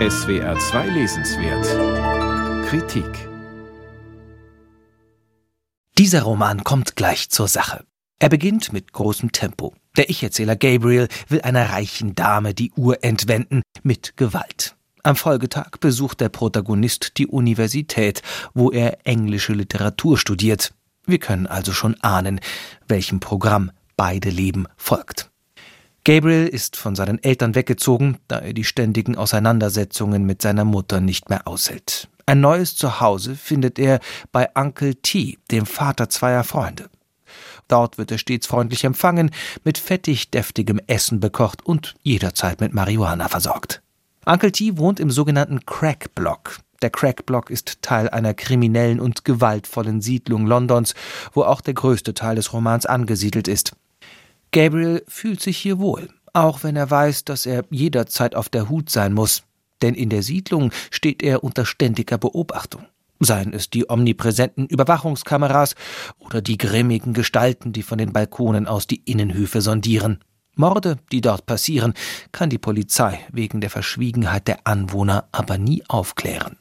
SWR 2 Lesenswert Kritik Dieser Roman kommt gleich zur Sache. Er beginnt mit großem Tempo. Der Ich-Erzähler Gabriel will einer reichen Dame die Uhr entwenden mit Gewalt. Am Folgetag besucht der Protagonist die Universität, wo er englische Literatur studiert. Wir können also schon ahnen, welchem Programm beide Leben folgt. Gabriel ist von seinen Eltern weggezogen, da er die ständigen Auseinandersetzungen mit seiner Mutter nicht mehr aushält. Ein neues Zuhause findet er bei Uncle T, dem Vater zweier Freunde. Dort wird er stets freundlich empfangen, mit fettig deftigem Essen bekocht und jederzeit mit Marihuana versorgt. Uncle T wohnt im sogenannten Crack Block. Der Crack Block ist Teil einer kriminellen und gewaltvollen Siedlung Londons, wo auch der größte Teil des Romans angesiedelt ist. Gabriel fühlt sich hier wohl, auch wenn er weiß, dass er jederzeit auf der Hut sein muss, denn in der Siedlung steht er unter ständiger Beobachtung. Seien es die omnipräsenten Überwachungskameras oder die grimmigen Gestalten, die von den Balkonen aus die Innenhöfe sondieren. Morde, die dort passieren, kann die Polizei wegen der Verschwiegenheit der Anwohner aber nie aufklären.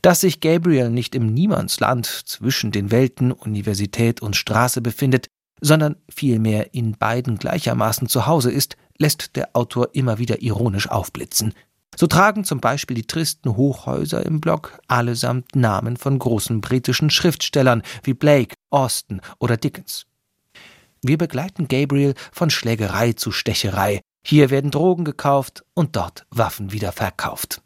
Dass sich Gabriel nicht im Niemandsland zwischen den Welten Universität und Straße befindet, sondern vielmehr in beiden gleichermaßen zu Hause ist, lässt der Autor immer wieder ironisch aufblitzen. So tragen zum Beispiel die tristen Hochhäuser im Block allesamt Namen von großen britischen Schriftstellern wie Blake, Austin oder Dickens. Wir begleiten Gabriel von Schlägerei zu Stecherei. Hier werden Drogen gekauft und dort Waffen wieder verkauft.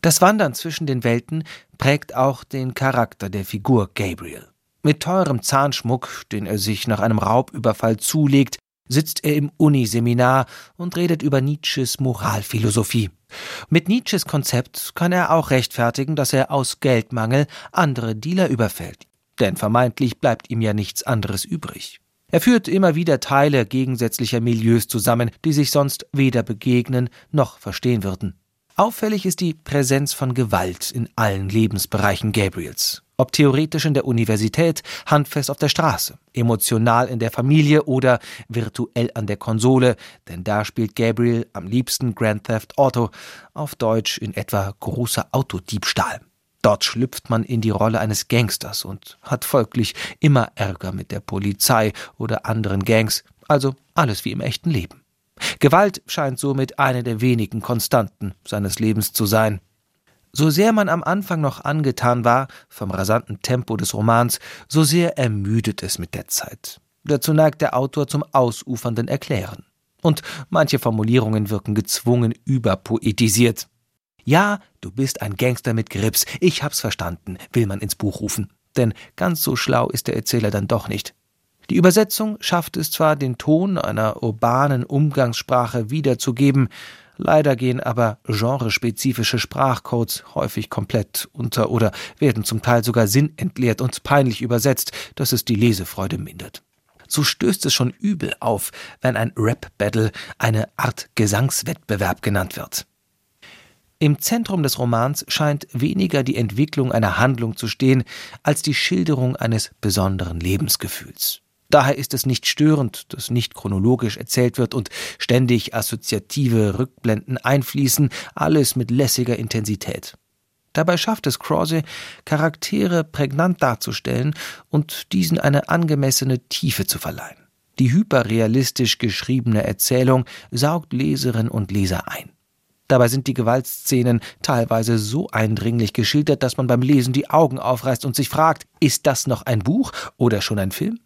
Das Wandern zwischen den Welten prägt auch den Charakter der Figur Gabriel. Mit teurem Zahnschmuck, den er sich nach einem Raubüberfall zulegt, sitzt er im Uniseminar und redet über Nietzsches Moralphilosophie. Mit Nietzsches Konzept kann er auch rechtfertigen, dass er aus Geldmangel andere Dealer überfällt. Denn vermeintlich bleibt ihm ja nichts anderes übrig. Er führt immer wieder Teile gegensätzlicher Milieus zusammen, die sich sonst weder begegnen noch verstehen würden. Auffällig ist die Präsenz von Gewalt in allen Lebensbereichen Gabriels. Ob theoretisch in der Universität, handfest auf der Straße, emotional in der Familie oder virtuell an der Konsole, denn da spielt Gabriel am liebsten Grand Theft Auto, auf Deutsch in etwa großer Autodiebstahl. Dort schlüpft man in die Rolle eines Gangsters und hat folglich immer Ärger mit der Polizei oder anderen Gangs, also alles wie im echten Leben. Gewalt scheint somit eine der wenigen Konstanten seines Lebens zu sein. So sehr man am Anfang noch angetan war vom rasanten Tempo des Romans, so sehr ermüdet es mit der Zeit. Dazu neigt der Autor zum ausufernden Erklären. Und manche Formulierungen wirken gezwungen überpoetisiert. Ja, du bist ein Gangster mit Grips, ich hab's verstanden, will man ins Buch rufen. Denn ganz so schlau ist der Erzähler dann doch nicht. Die Übersetzung schafft es zwar, den Ton einer urbanen Umgangssprache wiederzugeben, leider gehen aber genrespezifische Sprachcodes häufig komplett unter oder werden zum Teil sogar sinnentleert und peinlich übersetzt, dass es die Lesefreude mindert. So stößt es schon übel auf, wenn ein Rap-Battle eine Art Gesangswettbewerb genannt wird. Im Zentrum des Romans scheint weniger die Entwicklung einer Handlung zu stehen, als die Schilderung eines besonderen Lebensgefühls. Daher ist es nicht störend, dass nicht chronologisch erzählt wird und ständig assoziative Rückblenden einfließen, alles mit lässiger Intensität. Dabei schafft es Crossy, Charaktere prägnant darzustellen und diesen eine angemessene Tiefe zu verleihen. Die hyperrealistisch geschriebene Erzählung saugt Leserinnen und Leser ein. Dabei sind die Gewaltszenen teilweise so eindringlich geschildert, dass man beim Lesen die Augen aufreißt und sich fragt, ist das noch ein Buch oder schon ein Film?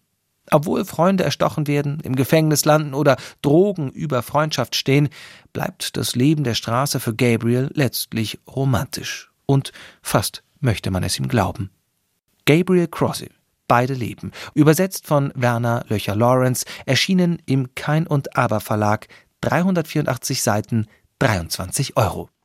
Obwohl Freunde erstochen werden, im Gefängnis landen oder Drogen über Freundschaft stehen, bleibt das Leben der Straße für Gabriel letztlich romantisch. Und fast möchte man es ihm glauben. Gabriel Crossy, Beide Leben, übersetzt von Werner Löcher-Lawrence, erschienen im Kein und Aber Verlag, 384 Seiten, 23 Euro.